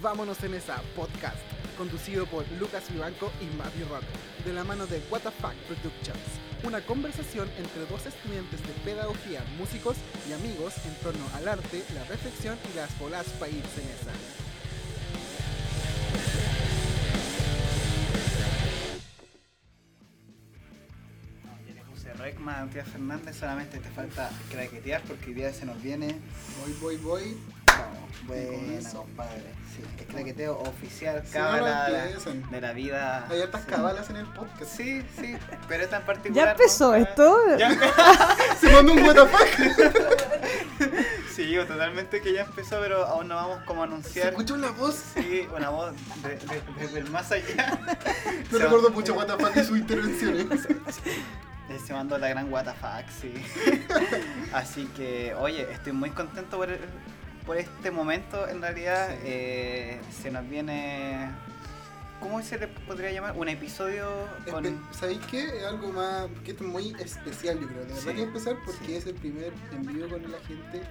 Vámonos en esa podcast, conducido por Lucas Vivanco y Mavi Rato, de la mano de What the Fuck Productions. Una conversación entre dos estudiantes de pedagogía, músicos y amigos en torno al arte, la reflexión y las bolas irse en esa. Recma, Antía Fernández, solamente te falta craquetear porque hoy día se nos viene. Voy, voy, voy. Buena, eso. compadre. Sí, es craqueteo oficial, Sí, cábala no de, la, de vida. Hay hartas Sí. cabalas en el podcast. Sí, sí, pero esta en particular. ¿Ya empezó ¿no? esto? Ya empe- Se mandó un what the fuck. Sí, totalmente que ya empezó, pero aún no vamos como a Se anunciar. escuchó una voz. Sí, una voz de- de- desde el más allá. No Se- recuerdo mucho what the fuck y sus intervenciones. Eh, Se mandó la gran WTF, sí. Así que, oye, estoy muy contento por, el- por este momento. En realidad, Sí. eh, se nos viene. ¿Cómo se le podría llamar? Un episodio con. Espe- ¿Sabéis qué? Es algo más que es muy especial, yo creo. De verdad Sí, que empezar porque sí. es el primer en vivo con la gente,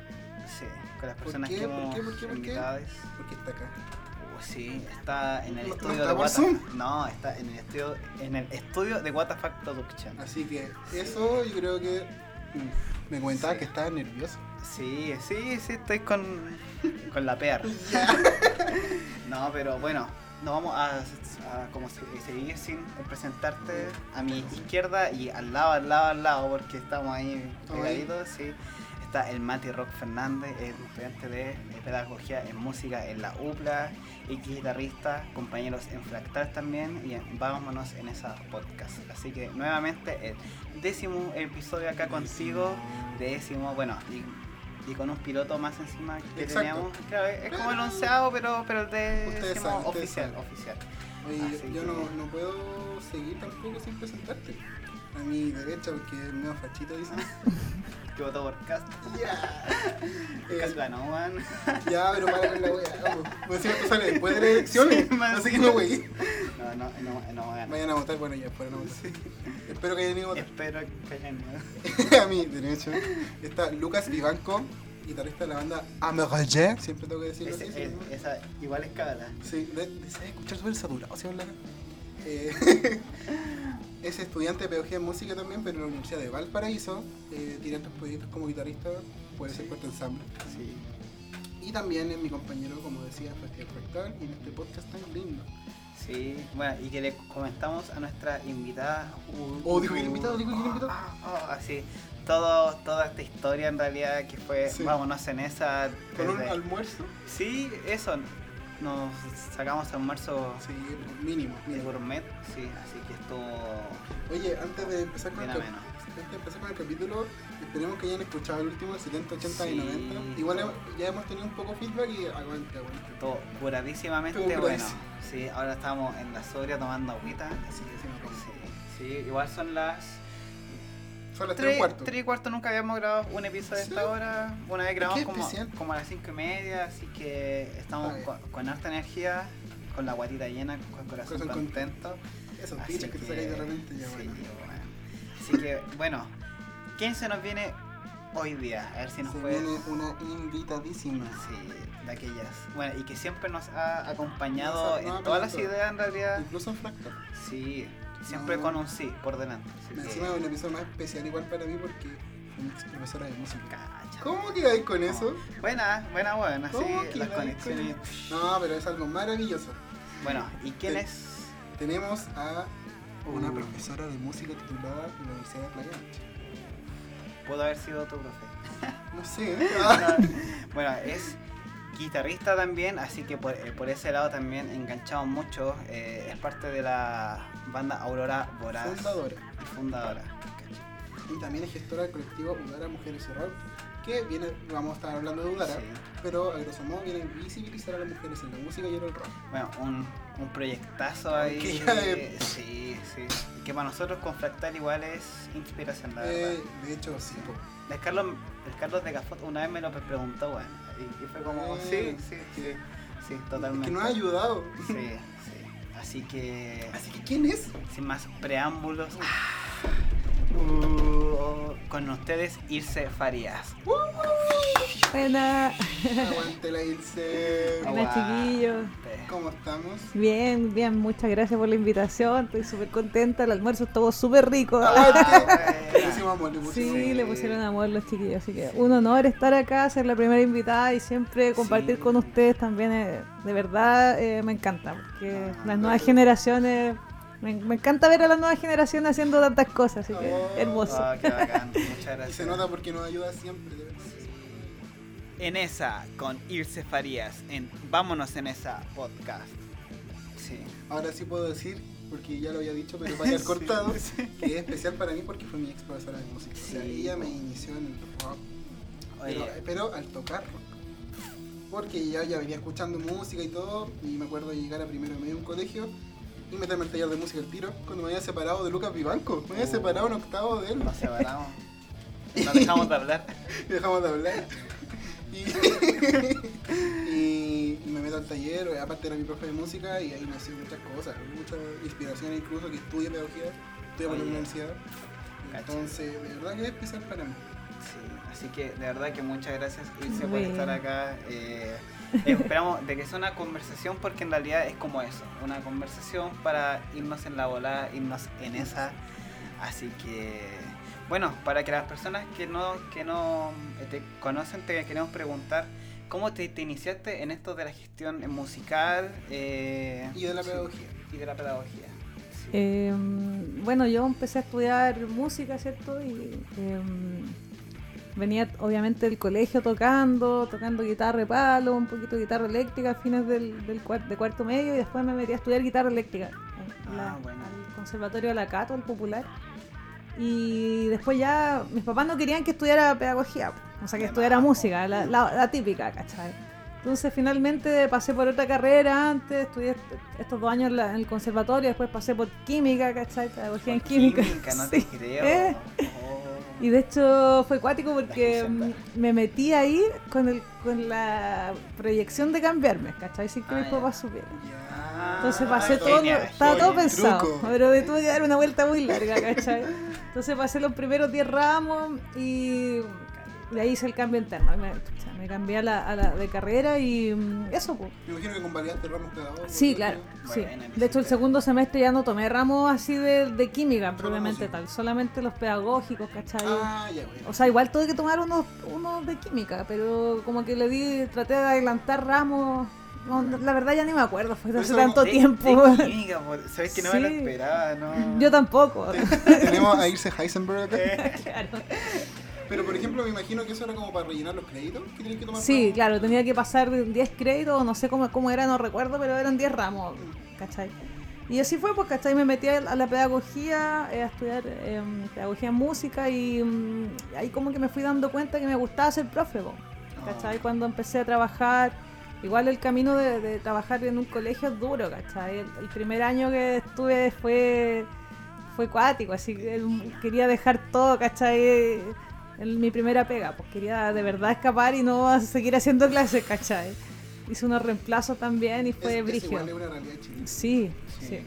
Sí, con las ¿Por personas qué? que ¿Por hemos qué? ¿Por qué? ¿Por qué? porque está acá. Uh, sí, está en el ¿No- no estudio de por What-? No, está en el estudio, en el estudio de WTF Production. Así que eso yo creo que mm, me comentaba que estaba nervioso. Sí, sí, sí, estoy con, con la PR. No, pero bueno, nos vamos a, a como se, seguir sin presentarte a mi izquierda y al lado, al lado, al lado, porque estamos ahí pegaditos, sí. Está el Mati Rock Fernández, es estudiante de pedagogía en música en la UPLA y guitarrista, compañeros en Fractal también, y en vámonos en esa podcast. Así que nuevamente el décimo episodio acá contigo, décimo, bueno, y, y con un piloto más encima que Exacto. teníamos. Claro, es como el onceavo, pero, pero de saben, oficial, saben. oficial. Oye, Así yo que- no, no puedo seguir tampoco sin presentarte. A mi derecha, porque es medio fachito, dicen. Que votó por Cast. Ya. Cast Eh, ganó, man. ya, pero para con la wea. Vamos. Pues si esto sale después de las elecciones. Sí, más así que no, wey. No, no, no, no ganó. Vayan a votar, bueno, ya fueron a votar. Espero que hayan ido a votar. Espero que hayan ido. a mi derecha está Lucas Vivanco, guitarrista de la banda Amerge. Siempre tengo que decirlo Ese- así. es- esa igual escala. Sí, de, de- debe escuchar súper saturado, ¿sí hablar? Eh, es estudiante de pedagogía en música también, pero en la Universidad de Valparaíso. Eh, tiene otros proyectos como guitarrista, puede ser cuarto ensamble. Sí. Y también es mi compañero, como decía, Festival Fractal y en este podcast tan lindo. Sí, bueno, y que le comentamos a nuestra invitada. Oh, dijo que invitado, dijo que invitado. Ah, ah, así. Todo, toda esta historia en realidad que fue, Sí. vámonos en esa. Con un desde- almuerzo. Sí, eso. Nos sacamos almuerzo Sí, mínimo. de gourmet, sí, así que estuvo Oye, antes de empezar con el, antes de empezar con el capítulo, esperemos que hayan escuchado el último, el 70, 80 y Sí. 90. Igual he- ya hemos tenido un poco feedback y aguante, aguante. Estuvo curadísimamente Estuvo bueno. Sí, ahora estamos en la sobria tomando agüita. Así que sí. Sí, sí, igual son las Son las 3 tres, y cuarto. tres y cuarto. Nunca habíamos grabado un episodio Sí. de esta hora. Una vez grabamos como, a las cinco y media, así que estamos con, con harta energía, con la guatita llena, con el corazón, contento. Esos Así bichos que te sacáis de repente ya sí, bueno. bueno. Así que, bueno, ¿quién se nos viene hoy día? A ver si nos Se puede. viene una invitadísima. Sí, de aquellas. Bueno, y que siempre nos ha acompañado en todas las ideas en realidad. Incluso en Fractal. Sí, siempre No. con un sí por delante. Que- Encima es un episodio más especial igual para mí porque ex profesora de música. Cacha. ¿Cómo quedáis con eso? Buena, buena, buena. Sí, ¿Cómo las quedáis con conexiones. No, pero es algo maravilloso. Bueno, ¿y quién es? Tenemos a una Uh. profesora de música titulada en la Universidad de Playa Ancha. Pudo haber sido tu profe. No sé, ¿eh? Bueno, es guitarrista también, así que por, eh, por ese lado también enganchamos mucho. eh, es parte de la banda Aurora Voraz. fundadora. y fundadora. Y también es gestora del colectivo Udara Mujeres Rock, que viene, vamos a estar hablando de Udara, Sí. pero a grosso modo viene a visibilizar a las mujeres en la música y en el rock. Bueno, un, un proyectazo ahí. Que ya de- Sí, sí. Que para nosotros con Fractal igual es inspiración, la Eh, verdad. de hecho, sí. El Carlos, el Carlos de Gafot una vez me lo preguntó, bueno, y, fue como, Eh, sí, sí, sí, sí, Es totalmente. que nos ha ayudado. Sí, sí. Así que, Así que, ¿quién es? sin más preámbulos, uh, con ustedes Irse Farías. Buena. Aguante la Ilse. Hola, chiquillos. ¿Cómo estamos? Bien, bien, muchas gracias por la invitación. Estoy súper contenta. El almuerzo estuvo súper rico. Amor, le pusimos Sí, le pusieron amor los chiquillos. Así que un honor estar acá, ser la primera invitada y siempre compartir Sí. con ustedes también. eh, de verdad, eh, me encanta. Porque Ah, las nuevas claro. generaciones. Me, me encanta ver a las nuevas generaciones haciendo tantas cosas. Así que Oh. hermoso. Ah, qué bacán. Muchas Y gracias. se nota porque nos ayuda siempre. de verdad. En esa, con Irse Farías, en Vámonos en esa podcast. Sí. Ahora sí puedo decir, porque ya lo había dicho, pero vaya cortado, que es especial para mí porque fue mi ex profesora de música. O sea, Sí. ella me inició en el rock. Pero, al tocar rock. Porque ya, ya venía escuchando música y todo, y me acuerdo de llegar a primero medio de un colegio y meterme al taller de música al tiro, cuando me había separado de Lucas Vivanco. Me había Oh. separado en octavo de él. nos separamos. No dejamos de hablar. dejamos de hablar. Y, meto al taller, aparte era mi profe de música y ahí hacía muchas cosas, muchas inspiraciones incluso que estudio pedagogía, estudio en la universidad. Entonces, de verdad que es especial para mí. Sí, así que de verdad que muchas gracias Irse por estar acá. Eh, esperamos de que sea una conversación porque en realidad es como eso, una conversación para irnos en la volada, irnos en esa. Así que, bueno, para que las personas que no, que no eh, te conocen te queremos preguntar cómo te, te iniciaste en esto de la gestión musical eh, Y de la sí, pedagogía. y de la pedagogía. sí. Eh, bueno, yo empecé a estudiar música, ¿cierto? Y eh, venía obviamente del colegio tocando, tocando guitarra de palo, un poquito de guitarra eléctrica a fines del, del cuar- de cuarto medio y después me metí a estudiar guitarra eléctrica la- Ah, bueno. al Conservatorio de la Cato, el popular. Y después ya mis papás no querían que estudiara pedagogía, o sea, que estudiara música, la, la- la típica, ¿cachai? Entonces finalmente pasé por otra carrera antes, estudié est- estos dos años en el conservatorio, después pasé por química, ¿cachai? Pedagogía en Por química. no Sí. te creo. Eh. Oh. Y de hecho fue cuático porque me metí ahí con, el, con la proyección de cambiarme, ¿cachai? Sin que Ah, mis papás supieran. Entonces pasé todo, genial, estaba todo pensado, Truco. pero me tuve que dar una vuelta muy larga, ¿cachai? Entonces pasé los primeros 10 ramos y de ahí hice el cambio interno. Me, chucha, me cambié a la, a la de carrera y mm, eso, pues. Me imagino que convalidaste ramos pedagógicos. Sí, claro. Sí. Bueno, De hecho, el segundo semestre ya no tomé ramos así de, de química, música. tal, solamente los pedagógicos, ¿cachai? Ah, ya, güey. O sea, igual tuve que tomar unos, unos de química, pero como que le di, traté de adelantar ramos. No, la verdad ya ni me acuerdo, fue hace tanto De- tiempo. de química, por- sabes que no me lo esperaba, ¿no? Yo tampoco. Tenemos a Irse Heisenberg acá. Claro. Pero por ejemplo, me imagino que eso era como para rellenar los créditos que tenías que tomar. Sí, ramos. claro, tenía que pasar 10 créditos, no sé cómo, cómo era, no recuerdo, pero eran 10 ramos, ¿cachai? Y así fue, pues, ¿cachai? Me metí a la pedagogía, eh, a estudiar eh, pedagogía en música y mm, ahí como que me fui dando cuenta que me gustaba ser profe, po, ¿cachai? Ah. Cuando empecé a trabajar, igual el camino de, de trabajar en un colegio es duro, ¿cachai? El, el primer año que estuve fue, fue cuático, así que quería dejar todo, ¿cachai? En mi primera pega, pues quería de verdad escapar y no seguir haciendo clases, ¿cachai? Hice unos reemplazos también y fue es, es brígido. igual, es una realidad chilena. Sí, Sí. sí.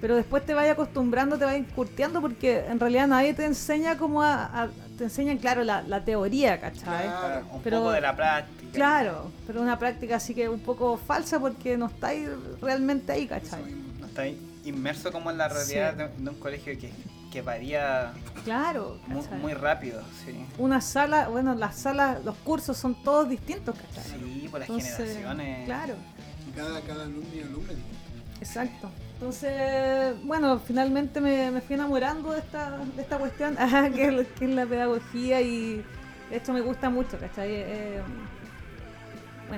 Pero después te vayas acostumbrando, te vayas curteando porque en realidad nadie te enseña como a... a- te enseñan, claro, la, la teoría, ¿cachai? Claro. un Pero- poco de la práctica. Claro, pero una práctica así que un poco falsa porque no estáis realmente ahí, ¿cachai? No está inmerso como en la realidad Sí. de, de un colegio que, que varía Claro, muy, muy rápido, sí. Una sala, bueno, las salas, los cursos son todos distintos, ¿cachai? Sí, por las Entonces, generaciones. Claro. Y cada, cada alumno y alumna. Exacto. Entonces, bueno, finalmente me, me fui enamorando de esta, de esta cuestión, que, es, que es la pedagogía y esto me gusta mucho, ¿cachai? Eh,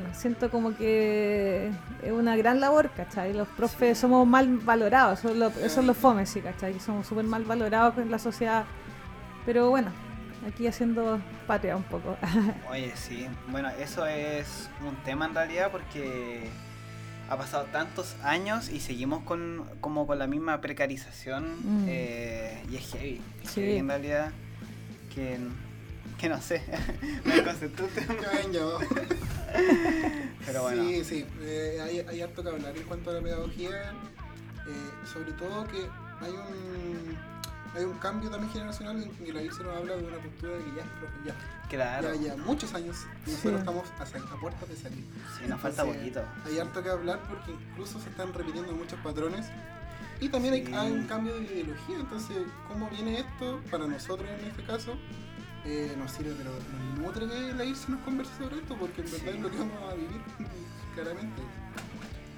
bueno, siento como que es una gran labor, ¿cachai? Los profes somos mal valorados, eso es lo, eso es lo fome, sí, ¿cachai? Somos súper mal valorados en la sociedad. Pero bueno, aquí haciendo patria un poco. Oye, sí. Bueno, eso es un tema en realidad porque ha pasado tantos años y seguimos con como con la misma precarización Mm. eh, y es heavy. Es Sí. heavy en realidad que, que no sé, me concentré un tema. Ya ven, ya va. Pero bueno, Sí, sí, eh, hay, hay harto que hablar en cuanto a la pedagogía, eh, sobre todo que hay un, hay un cambio también generacional en que la IRSE nos habla de una cultura de que ya, profe, ya, Claro. ya, ya muchos años y nosotros Sí. estamos a, puertas de salir. Sí, nos falta poquito. Hay harto que hablar porque incluso se están repitiendo muchos patrones y también hay, un cambio de ideología. Entonces, ¿cómo viene esto para nosotros en este caso? Eh, nos sirve, pero nos nutre que la IRSE nos converse sobre esto porque en verdad es lo que vamos a vivir claramente.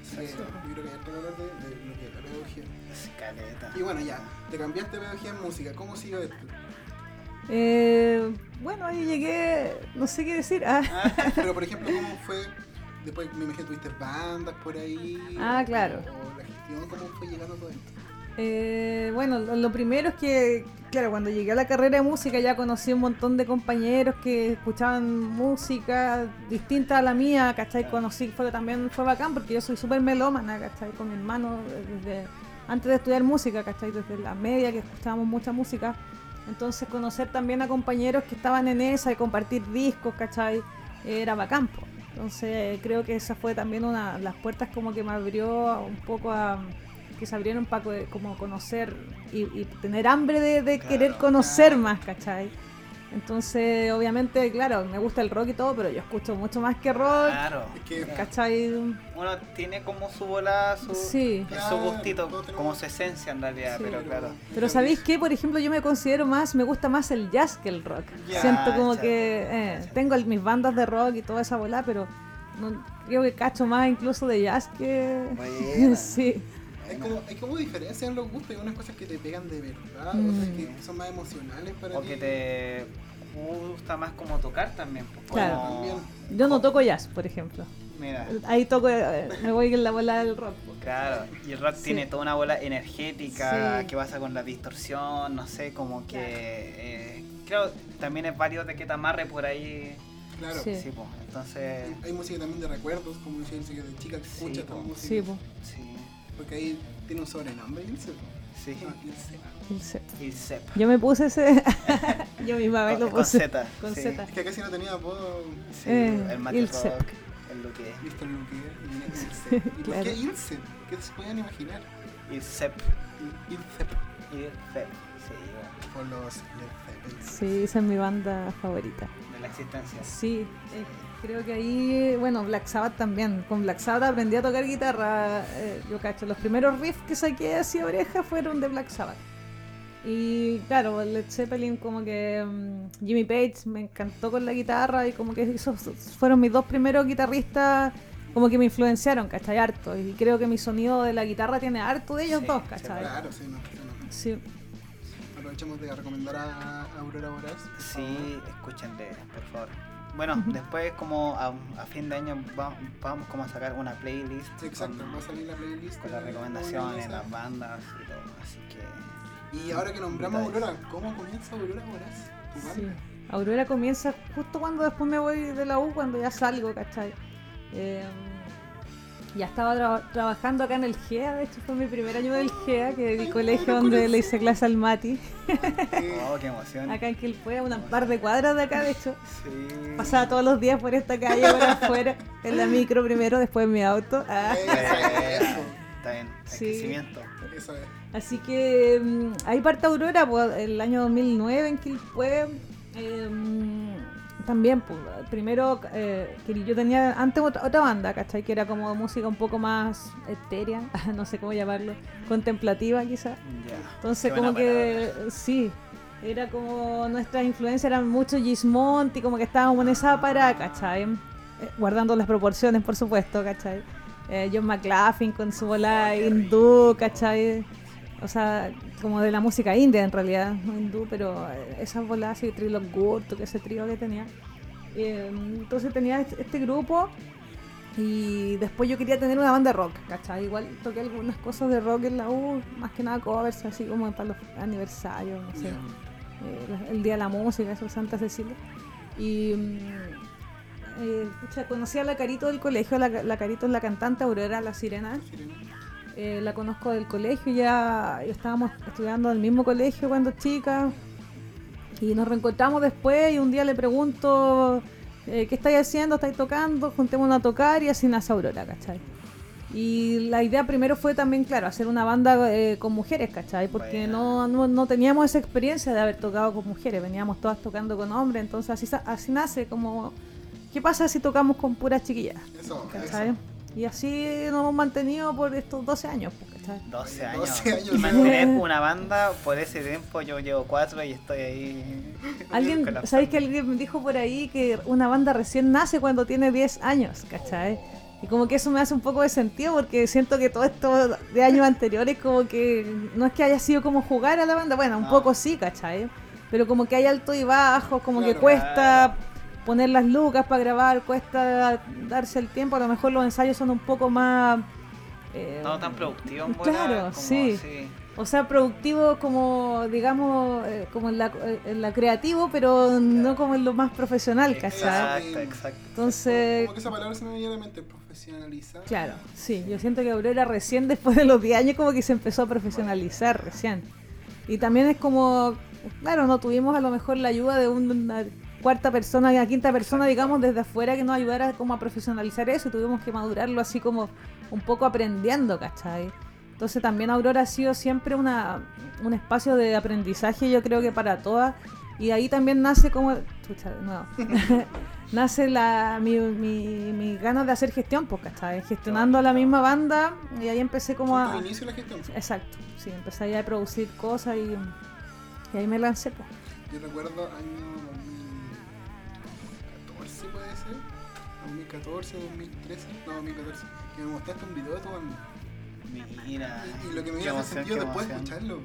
Así que Exacto. yo creo que hay que hablar de, de lo que es la pedagogía. Escaleta. Y bueno, ya, te cambiaste de pedagogía en música. ¿Cómo sigue esto? Eh, bueno, ahí llegué, no sé qué decir. Ah, Pero, por ejemplo, ¿cómo fue? Después me imagino tuviste bandas por ahí. Ah, o- claro. O la gestión, ¿cómo fue llegando todo esto? Eh, bueno, lo, primero es que, claro, cuando llegué a la carrera de música ya conocí un montón de compañeros que escuchaban música distinta a la mía, ¿cachai? Conocí, fue, también fue bacán porque yo soy súper melómana, ¿cachai? Con mi hermano eh, desde antes de estudiar música, ¿cachai? Desde la media que escuchábamos mucha música. Entonces conocer también a compañeros que estaban en esa y compartir discos, ¿cachai? Era bacán. Entonces creo que esa fue también una las puertas como que me abrió un poco a que se abrieron para como conocer y, y tener hambre de, de Claro, querer conocer claro. más, ¿cachai? Entonces, obviamente, claro, me gusta el rock y todo, pero yo escucho mucho más que rock, Claro. ¿cachai? Uno tiene como su bola, su, Sí. su gustito, como su esencia en realidad, Sí. pero claro. Pero ¿sabéis qué? Por ejemplo, yo me considero más, me gusta más el jazz que el rock. Ya, Siento como ya, que eh, ya. tengo el- mis bandas de rock y toda esa bola, pero no, creo que cacho más incluso de jazz que... Buena. sí, Hay como, hay como diferencia en los gustos. Hay unas cosas que te pegan de verdad, Mm. otras que son más emocionales para O ti. que te gusta más como tocar también. pues, Claro. como- También. yo no toco jazz, por ejemplo. Mira, Ahí toco, eh, me voy en la bola del rock. claro. Y el rock Sí. tiene toda una bola energética Sí. que pasa con la distorsión, no sé, como que. eh, claro, también es válido de que te amarre por ahí. Claro. Sí. Sí, pues. Entonces. Hay música también de recuerdos, como decía de chica que Sí, escucha po. música. Sí, po, Sí. Porque ahí tiene un sobrenombre, Ilse. Sí. Ah, Ilse. sep. Yo me puse ese. yo misma me lo Con, con puse. Z. Con sí. Z. Es que casi no tenía apodo. Sí, Eh, el Mate Ilse. Rock, el lo que Listo el Luque y viene Ilse. ¿Y por Claro. qué Ilse? ¿Qué se pueden imaginar? Y Sep. Sí, Por los. Sí, esa es mi banda favorita. de la existencia. Sí, eh, creo que ahí, bueno, Black Sabbath también. Con Black Sabbath aprendí a tocar guitarra. eh, yo cacho, los primeros riffs que saqué así a oreja fueron de Black Sabbath. Y claro, Led Zeppelin como que mm, Jimmy Page me encantó con la guitarra y como que esos fueron mis dos primeros guitarristas como que me influenciaron, ¿cachai? Harto. Y creo que mi sonido de la guitarra tiene harto de ellos Sí, dos, ¿cachai? Claro, sí, no, sí, Aprovechamos de recomendar a Aurora Boreas. Sí, escúchenle, por favor. Bueno, después como a, a fin de año va- vamos como a sacar una playlist Sí, exacto, con, va a salir la playlist. con las recomendaciones, Aurora las bandas y todo. Así que Y ahora que nombramos a Dale. Aurora, ¿cómo comienza Aurora Boreas? Sí. Aurora comienza justo cuando después me voy de la U, cuando ya salgo, ¿cachai? Eh, ya estaba tra- trabajando acá en el GEA, de hecho fue mi primer año del GEA, que es el colegio donde le hice clase al Mati, oh, qué emoción. acá en Quilpue, a una par de cuadras de acá, de hecho. Sí. Pasaba todos los días por esta calle, por afuera, en la micro primero, después en mi auto. Ah. eso, Está bien, Sí. crecimiento. eso es. Así que mm, ahí parte Aurora, pues, el año 2009 en Quilpue. eh, mm, también, pues, primero, eh, que yo tenía antes otra, otra banda, ¿cachai? Que era como música un poco más etérea, no sé cómo llamarlo, contemplativa quizás. Entonces, como que sí, era como nuestras influencias eran mucho Gismont y como que estábamos en esa parada, ¿cachai? Eh, guardando las proporciones, por supuesto, ¿cachai? Eh, John McLaughlin con su bola hindú, ¿cachai? O sea, como de la música india en realidad, no hindú, pero eh, esas bolas así, Trilog Gurtu, que ese trío que tenía. Eh, entonces tenía este, grupo y después yo quería tener una banda de rock, ¿cachai? Igual toqué algunas cosas de rock en la U, más que nada covers, así como para los aniversarios, no sé, eh, la- el Día de la Música, eso, Santa Cecilia. Y mm, eh, pucha, conocí a la Carito del colegio, la, la Carito es la cantante Aurora La Sirena, Sirena. Eh, la conozco del colegio, ya, estábamos estudiando en el mismo colegio cuando chica. Y nos reencontramos después y un día le pregunto, eh, ¿qué estáis haciendo? ¿Estáis tocando? Juntémonos a tocar y así nace Aurora, ¿cachai? Y la idea primero fue también, claro, hacer una banda eh, con mujeres, ¿cachai? Porque no, no, no teníamos esa experiencia de haber tocado con mujeres, veníamos todas tocando con hombres, entonces así, así nace como, ¿qué pasa si tocamos con puras chiquillas? Eso, ¿cachai? eso. Y así nos hemos mantenido por estos 12 años, pues, ¿cachai? 12 12 años. años, Y mantener una banda por ese tiempo, yo llevo 4 y estoy ahí. Alguien, ¿sabéis que alguien me dijo por ahí que una banda recién nace cuando tiene 10 años, ¿cachai? Y como que eso me hace un poco de sentido porque siento que todo esto de años anteriores como que no es que haya sido como jugar a la banda, bueno, un No. poco sí, ¿cachai? Pero como que hay alto y bajo, como que Claro. Poner las lucas para grabar, cuesta darse el tiempo, a lo mejor los ensayos son un poco más... eh, No tan productivo, en Claro, como, sí. sí. o sea, productivo como, digamos, eh, como en la, en la creativo, pero no como en lo más profesional, ¿cachai? Exacto, exacto. Entonces, Como que esa palabra se me viene a la mente, profesionalizar. claro, sí, yo siento que Aurora recién después de los 10 años como que se empezó a profesionalizar recién. Y también es como, claro, no tuvimos a lo mejor la ayuda de una cuarta persona, una quinta persona, digamos, desde afuera que nos ayudara como a profesionalizar eso y tuvimos que madurarlo así como un poco aprendiendo, ¿cachai? Entonces también Aurora ha sido siempre una, un espacio de aprendizaje, yo creo que para todas. Y ahí también nace como... Chucha, de nuevo. nace la, mi, mi, mi ganas de hacer gestión, pues, ¿cachai? Gestionando a la misma banda y ahí empecé como a... inicio de la gestión. Exacto, sí, empecé ahí a producir cosas y, y ahí me lancé, pues. Yo recuerdo año 2014, 2013, no 2014, que me mostraste un video de tu banda. Mira. Y, y lo que me dio ese sentido después de escucharlo.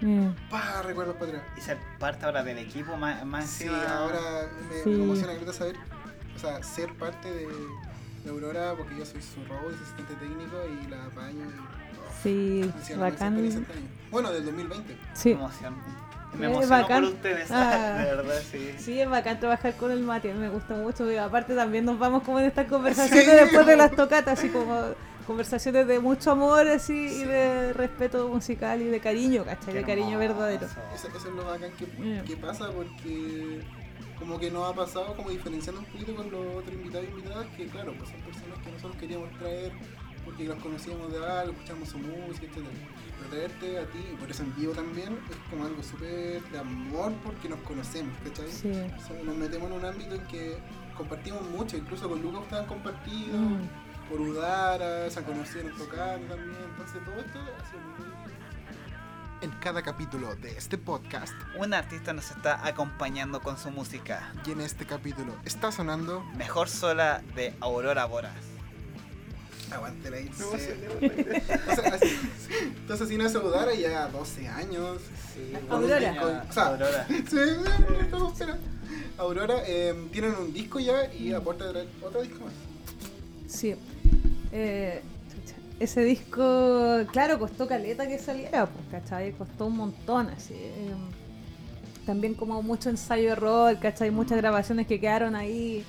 Mm. Pa, recuerdos para atrás. Y ser parte ahora del equipo más, más Sí, encima. ahora me, Sí. me emociona grata saber, o sea, ser parte de, de Aurora porque yo soy su robot, asistente técnico y la apaño y oh, Sí, bacán. este. Bueno, del 2020. Qué Sí, emoción. Me Es emociono bacán. por ustedes, Ah. de verdad, sí. sí, es bacán trabajar con el Mati, me gusta mucho. y aparte también nos vamos como en estas conversaciones Sí. después de las tocatas, así como conversaciones de mucho amor así Sí. y de respeto musical y de cariño, ¿cachai? Qué De cariño verdadero. Eso, eso es lo bacán que, Mm. que pasa porque como que nos ha pasado como diferenciando un poquito con los otros invitados e invitadas que claro, pues son personas que nosotros queríamos traer porque los conocíamos de algo, escuchamos su música, etc. Pero traerte a ti, y por eso en vivo también, es como algo súper de amor porque nos conocemos, ¿cachai? Sí. O sea, nos metemos en un ámbito en que compartimos mucho, incluso con Lucas ustedes han compartido, Mm. por Udara, se conocieron tocando también, entonces todo esto ha sido muy En cada capítulo de este podcast Un artista nos está acompañando con su música. y en este capítulo está sonando Mejor sola de Aurora Boras. Aguante la Sí. o sea, así- Entonces si no se Udara ya 12 años. Aurora. disco- o sea, Aurora. Sí, estamos esperando. Aurora eh, tienen un disco ya y aporta otro disco más. Sí. Eh, chucha, ese disco, claro, costó caleta que saliera, pues, ¿cachai? Costó un montón, así. eh, también como mucho ensayo error, ¿cachai? Muchas grabaciones que quedaron ahí,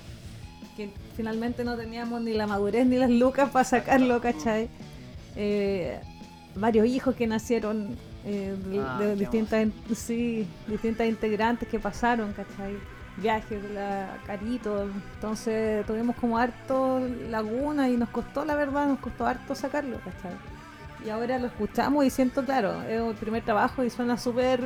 que finalmente no teníamos ni la madurez ni las lucas para sacarlo, ¿cachai? Eh, varios hijos que nacieron eh, de, Ah, de distintas, in- sí, distintas integrantes que pasaron, ¿cachai? Viajes la Carito, entonces tuvimos como harto laguna y nos costó, la verdad, nos costó harto sacarlo, ¿cachai? Y ahora lo escuchamos y siento, claro, es el primer trabajo y suena súper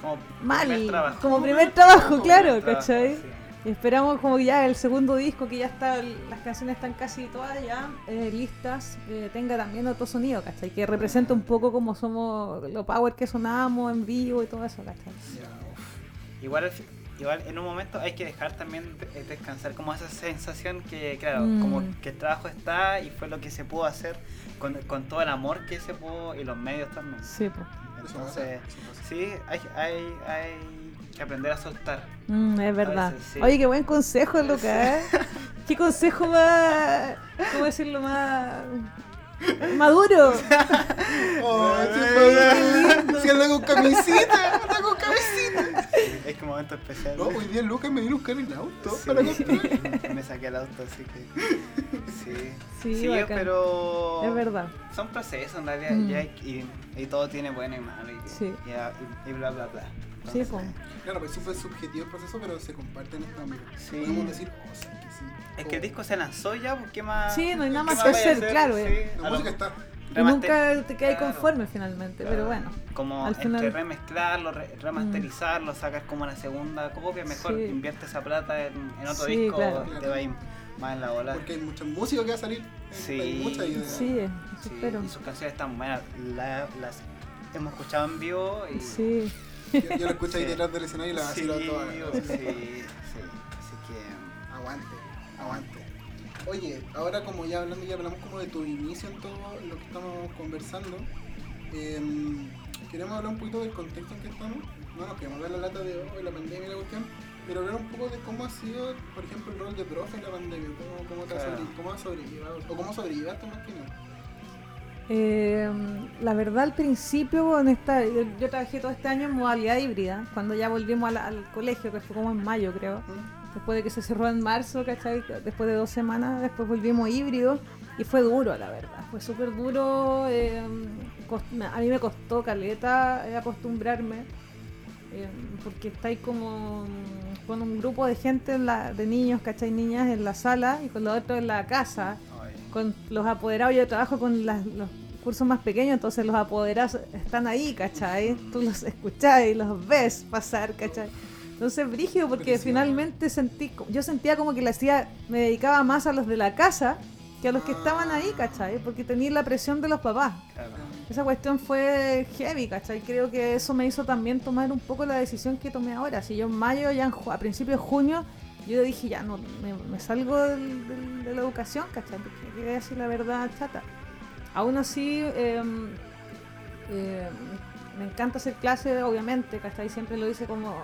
Como mal, primer trabajo. como primer trabajo, claro, Primer trabajo, ¿cachai? sí. Y esperamos como ya el segundo disco, que ya está, las canciones están casi todas ya eh, listas, eh, tenga también otro sonido, ¿cachai? Que represente un poco como somos, lo power que sonamos en vivo y todo eso, ¿cachai? Igual, igual en un momento hay que dejar también de- descansar como esa sensación que, claro, Mm. como que el trabajo está y fue lo que se pudo hacer con, con todo el amor que se pudo y los medios también. Sí, pues. Entonces, sí, hay, hay, hay que aprender a soltar. Mm, es verdad. veces sí. Oye, qué buen consejo, Lucas. ¿eh? ¿Qué consejo más, cómo decirlo, más maduro? Oh, sí, lindo. Si anda con camisita, anda con camisita. Es que un momento especial. No, hoy día Lucas me vino a buscar el auto Sí. para comprar. Me saqué el auto, así que. Sí. Sí, bacán. pero. Es verdad. Son procesos en realidad Mm. y, hay- y, y todo tiene bueno y malo y, Sí. y, y bla bla bla. Sí, pues. Claro, pues sí fue subjetivo el proceso, pero se comparte en esta. Sí. Podemos decir, oh, sí, que sí. Es que el Oh. disco se lanzó ya, pues qué más. Sí, no hay nada más que hacer, claro, Sí, eh. La a lo- música está. Y nunca te quedas claro, conforme finalmente, claro. pero bueno. Como al entre final- Mm. remezclarlo, re- remasterizarlo, sacar como una segunda copia, mejor Sí. invierte esa plata en, en otro Sí, disco claro. y te va a ir más en la bola. Porque hay mucha música que va a salir. Sí. Hay mucha idea. Sí, Sí, espero. y sus canciones están buenas, la- las hemos escuchado en vivo y Sí. Yo, yo lo escucho ahí detrás del escenario y la sí, vacilo toda. sí, sí, sí. Así que Aguante, aguante. Oye, ahora como ya hablando, ya hablamos como de tu inicio en todo lo que estamos conversando, em, queremos hablar un poquito del contexto en que estamos. No nos queremos dar la lata de hoy, la pandemia y la cuestión, pero hablar un poco de cómo ha sido, por ejemplo, el rol de profe en la pandemia, cómo, cómo, te has Claro. sobre- cómo has sobrellevado, o cómo sobrevivaste más que nada. Eh, la verdad al principio en esta, yo, yo trabajé todo este año en modalidad híbrida, cuando ya volvimos al colegio, que fue como en mayo creo, después de que se cerró en marzo, ¿cachai? Después de dos semanas, después volvimos híbrido y fue duro la verdad, fue súper duro, eh, a mí me costó caleta eh, acostumbrarme, eh, porque estáis como con un grupo de gente, en la- de niños, ¿cachai? Niñas en la sala y con los otros en la casa con los apoderados, yo trabajo con las- los cursos más pequeños, entonces los apoderados están ahí, ¿cachai? Tú los escuchás y los ves pasar, ¿cachai? Entonces, brígido, porque finalmente sentí, yo sentía como que la hacía, me dedicaba más a los de la casa que a los que estaban ahí, ¿cachai? Porque tenía la presión de los papás. claro. Esa cuestión fue heavy, ¿cachai? Creo que eso me hizo también tomar un poco la decisión que tomé ahora. Si yo en mayo, ya en a principios de junio, yo dije, ya no, me, salgo del- de la educación, ¿cachai? Porque quería decir la verdad chata. Aún así, eh, me encanta hacer clases, obviamente, ¿cachai? Siempre lo hice como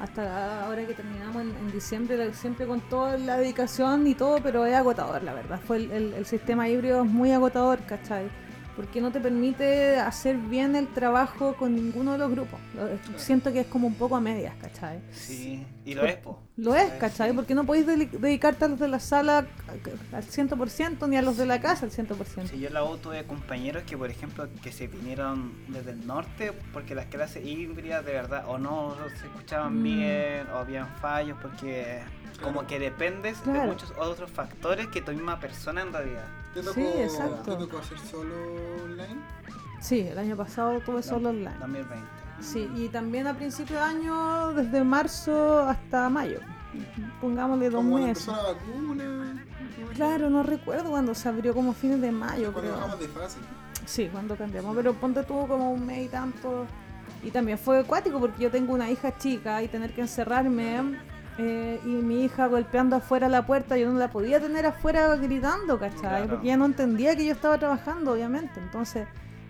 hasta ahora que terminamos en, diciembre, siempre con toda la dedicación y todo, pero es agotador, la verdad. Fue el, el- sistema híbrido es muy agotador, ¿cachai? Porque no te permite hacer bien el trabajo con ninguno de los grupos. Siento que es como un poco a medias, ¿cachai? Sí, y lo es, po. Lo es, Sí. ¿cachai? Porque no podéis dedicarte a los de la sala al 100% ni a los de la casa al 100%. Sí, yo la U tuve compañeros que, por ejemplo, que se vinieron desde el norte porque las clases híbridas de verdad o no se escuchaban Mm. bien o habían fallos porque como que dependes de muchos otros factores que tu misma persona en realidad. ¿Te tocó, Sí, exacto. ¿Te tocó hacer solo online? Sí, el año pasado tuve solo online. 2020. Sí, y también a principio de año, desde marzo hasta mayo. Pongámosle dos meses. la vacuna. Claro, no recuerdo cuando se abrió, como fines de mayo, Cuando creo. bajamos de fase. Sí, cuando cambiamos, pero ponte tuvo como un mes y tanto. Y también fue acuático porque yo tengo una hija chica y tener que encerrarme. eh, y mi hija golpeando afuera la puerta, yo no la podía tener afuera gritando, ¿cachai? Claro. Porque ella no entendía que yo estaba trabajando, obviamente. Entonces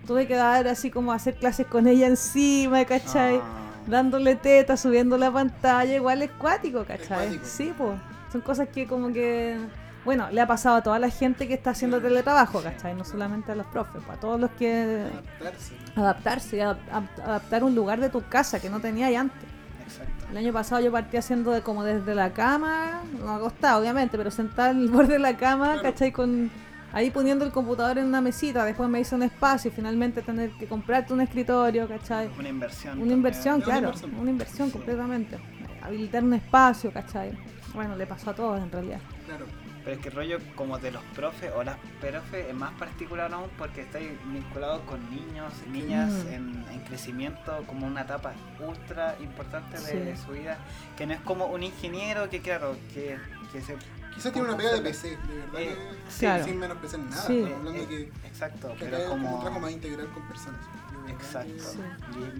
tuve que dar así como hacer clases con ella encima, ¿cachai? Ah. dándole teta, subiendo la pantalla, igual es cuático, ¿cachai? Sí, pues. Son cosas que como que, bueno, le ha pasado a toda la gente que está haciendo teletrabajo, ¿cachai? No solamente a los profes, a todos los que Adaptarse. adaptarse, adaptar un lugar de tu casa que no tenía antes. Exacto. El año pasado yo partí haciendo de como desde la cama, no acostada obviamente, pero sentada en el borde de la cama, Claro. ¿cachai? Con, ahí poniendo el computador en una mesita, después me hice un espacio y finalmente tener que comprarte un escritorio, ¿cachai? Una inversión. Una inversión, claro, una inversión completamente. Habilitar un espacio, ¿cachai? Bueno, le pasó a todos en realidad. Claro. Pero es que el rollo como de los profes o las profes es más particular aún porque estáis vinculados con niños, niñas Mm. en, en crecimiento como una etapa ultra importante de Sí. su vida, que no es como un ingeniero que claro, que, que se... Quizás tiene una pega de PC, de verdad. Eh, que, sí. Claro. Sin menospreciar nada. Sí. Estamos hablando Eh, que, Exacto, que pero como un más integral con personas. Exacto. Sí.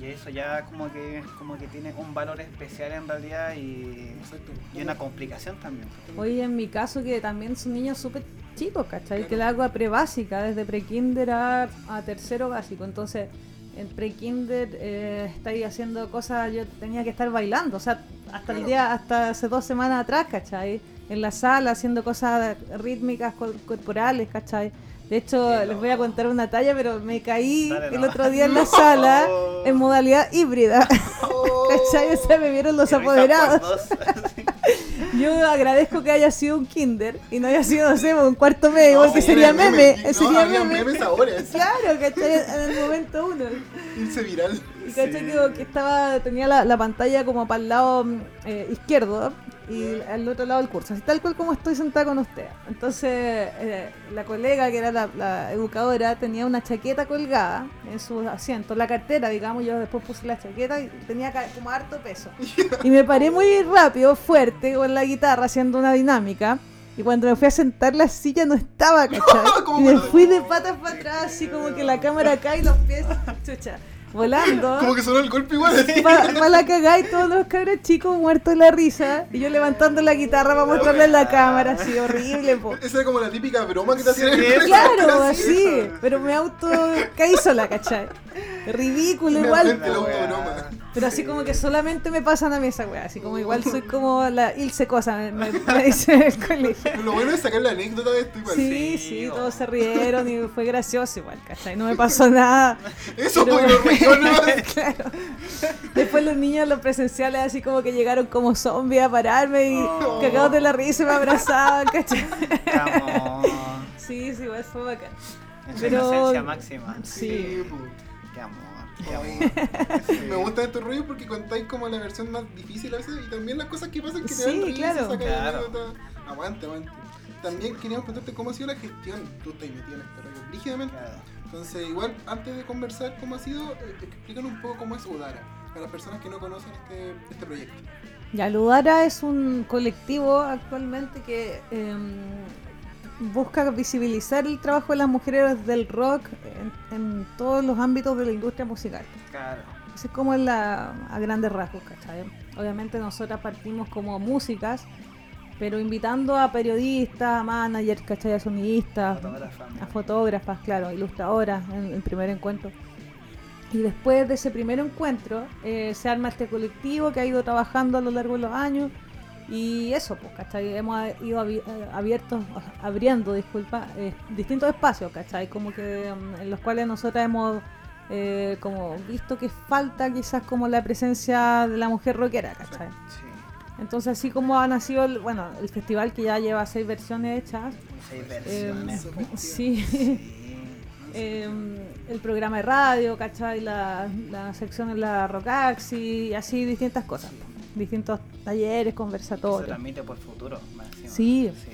Y, y eso ya como que como que tiene un valor especial en realidad y, y una complicación también. Hoy en mi caso que también son niños súper chicos, ¿cachai? Que la hago a pre-básica, desde pre-kinder a, a tercero básico. Entonces, en pre-kinder eh, estáis haciendo cosas, yo tenía que estar bailando, o sea, hasta el día, hasta hace dos semanas atrás, ¿cachai? En la sala haciendo cosas rítmicas, cor- corporales, ¿cachai? De hecho, les voy a contar una talla, pero me caí Dale el otro día en la sala No. en modalidad híbrida. Oh. ¿Cachai? O sea, me vieron los apoderados. Yo agradezco que haya sido un kinder y no haya sido, no sé, un cuarto medio, No, porque sí, sería meme, No, sería meme. memes ahora. Claro, ¿cachai? En el momento uno. Irse viral. Cachai Sí. que, estaba, tenía la, la pantalla como para el lado mm, eh, izquierdo y al otro lado del curso, así tal cual como estoy sentada con usted. Entonces, eh, la colega, que era la, la educadora, tenía una chaqueta colgada en su asiento, la cartera, digamos, yo después puse la chaqueta y tenía como harto peso. Y me paré muy rápido, fuerte, con la guitarra, haciendo una dinámica. Y cuando me fui a sentar, la silla no estaba, ¿cachai? ¿Cómo Y me fui de patas para atrás, así como que la cámara acá y los pies, chucha, volando. Como que sonó el golpe igual. así. Para la cagá y todos los cabros chicos muertos de la risa. Y yo levantando la guitarra para mostrarle en la cámara, así horrible, po. Esa era como la típica broma que te hacían Sí, colegio. Claro, así. Pero me auto caí sola, ¿cachai? Ridículo Me igual. Pero así como que solamente me pasan a mí esa wea. Así como igual soy como la Ilse Cosa, me, me, me dicen en el colegio. Pero Lo bueno es sacar la anécdota de esto igual. Sí, Sí, sí, o- todos se rieron y fue gracioso igual, ¿cachai? No me pasó nada. Eso Pero- fue. claro. Después los niños, los presenciales, así como que llegaron como zombies a pararme y Oh. cagados de la risa y me abrazaban, ¿cachai? Sí, sí, igual fue bacán. En su Pero- inocencia máxima. Sí. po. Qué amor. Qué Ay, amor. Sí. Me gustan estos rollos porque contáis como la versión más difícil a veces y también las cosas que pasan que te Sí, dan risa, claro. Claro. Aguante, aguante. También queríamos preguntarte cómo ha sido la gestión. Tú estás metido en este rollo rígidamente. Claro. Entonces, igual, antes de conversar cómo ha sido, eh, explícanos un poco cómo es Udara, para las personas que no conocen este, este proyecto. Ya, Ludara es un colectivo actualmente que em, busca visibilizar el trabajo de las mujeres del rock en, en todos los ámbitos de la industria musical. Claro. Es como en la, a grandes rasgos, ¿cachai? Obviamente nosotras partimos como músicas, pero invitando a periodistas, a managers, ¿cachai? A sonidistas, a fotógrafas, claro, ilustradoras en el primer encuentro. Y después de ese primer encuentro eh, se arma este colectivo que ha ido trabajando a lo largo de los años y eso, pues, ¿cachai? Hemos ido eh, abiertos, abriendo, disculpa, eh, distintos espacios, ¿cachai? Como que mm, en los cuales nosotras hemos eh, como visto que falta quizás como la presencia de la mujer rockera, ¿cachai? Sí. Entonces así como ha nacido, el, bueno, el festival que ya lleva seis versiones hechas, Seis eh, versiones. sí, Sí. eh, el programa de radio, ¿cachai? La, la sección en la Rockaxi y así distintas cosas. Distintos talleres, Se conversatorios. transmite por futuro. más. Sí. Sí.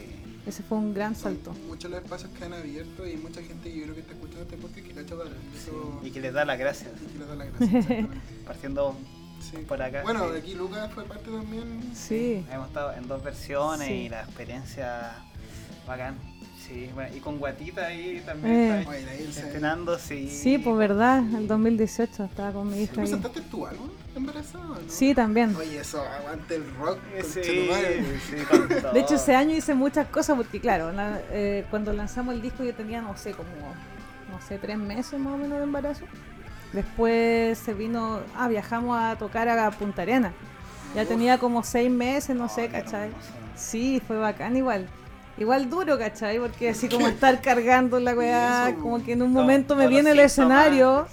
Ese fue un gran salto. Son muchos los espacios que han abierto y mucha gente yo creo que está escuchando este podcast que cacha Udara. y Eso Y que les da las gracias. y que les da las gracias. exactamente. Partiendo Sí. por acá. Bueno, sí. aquí Lucas fue parte también. Sí. Hemos estado en dos versiones Sí. y la experiencia bacán. Sí, bueno, y con Guatita ahí también Eh. está estrenando, sí. Sí, pues verdad, el 2018 estaba con mi ¿Tú hija ahí. presentaste tu álbum embarazada, no? Sí, también. Oye, eso, aguante el rock. Sí, conchetumare. sí, con todo. De hecho, ese año hice muchas cosas porque, claro, la- eh, cuando lanzamos el disco yo tenía, no sé, como, no sé, tres meses más o menos de embarazo. Después se vino, ah, viajamos a tocar a Punta Arena. Ya tenía como seis meses, no sé, ¿cachai? Sí, fue bacán igual. Igual duro, ¿cachai? Porque así como estar cargando la weá, como que en un momento me viene el escenario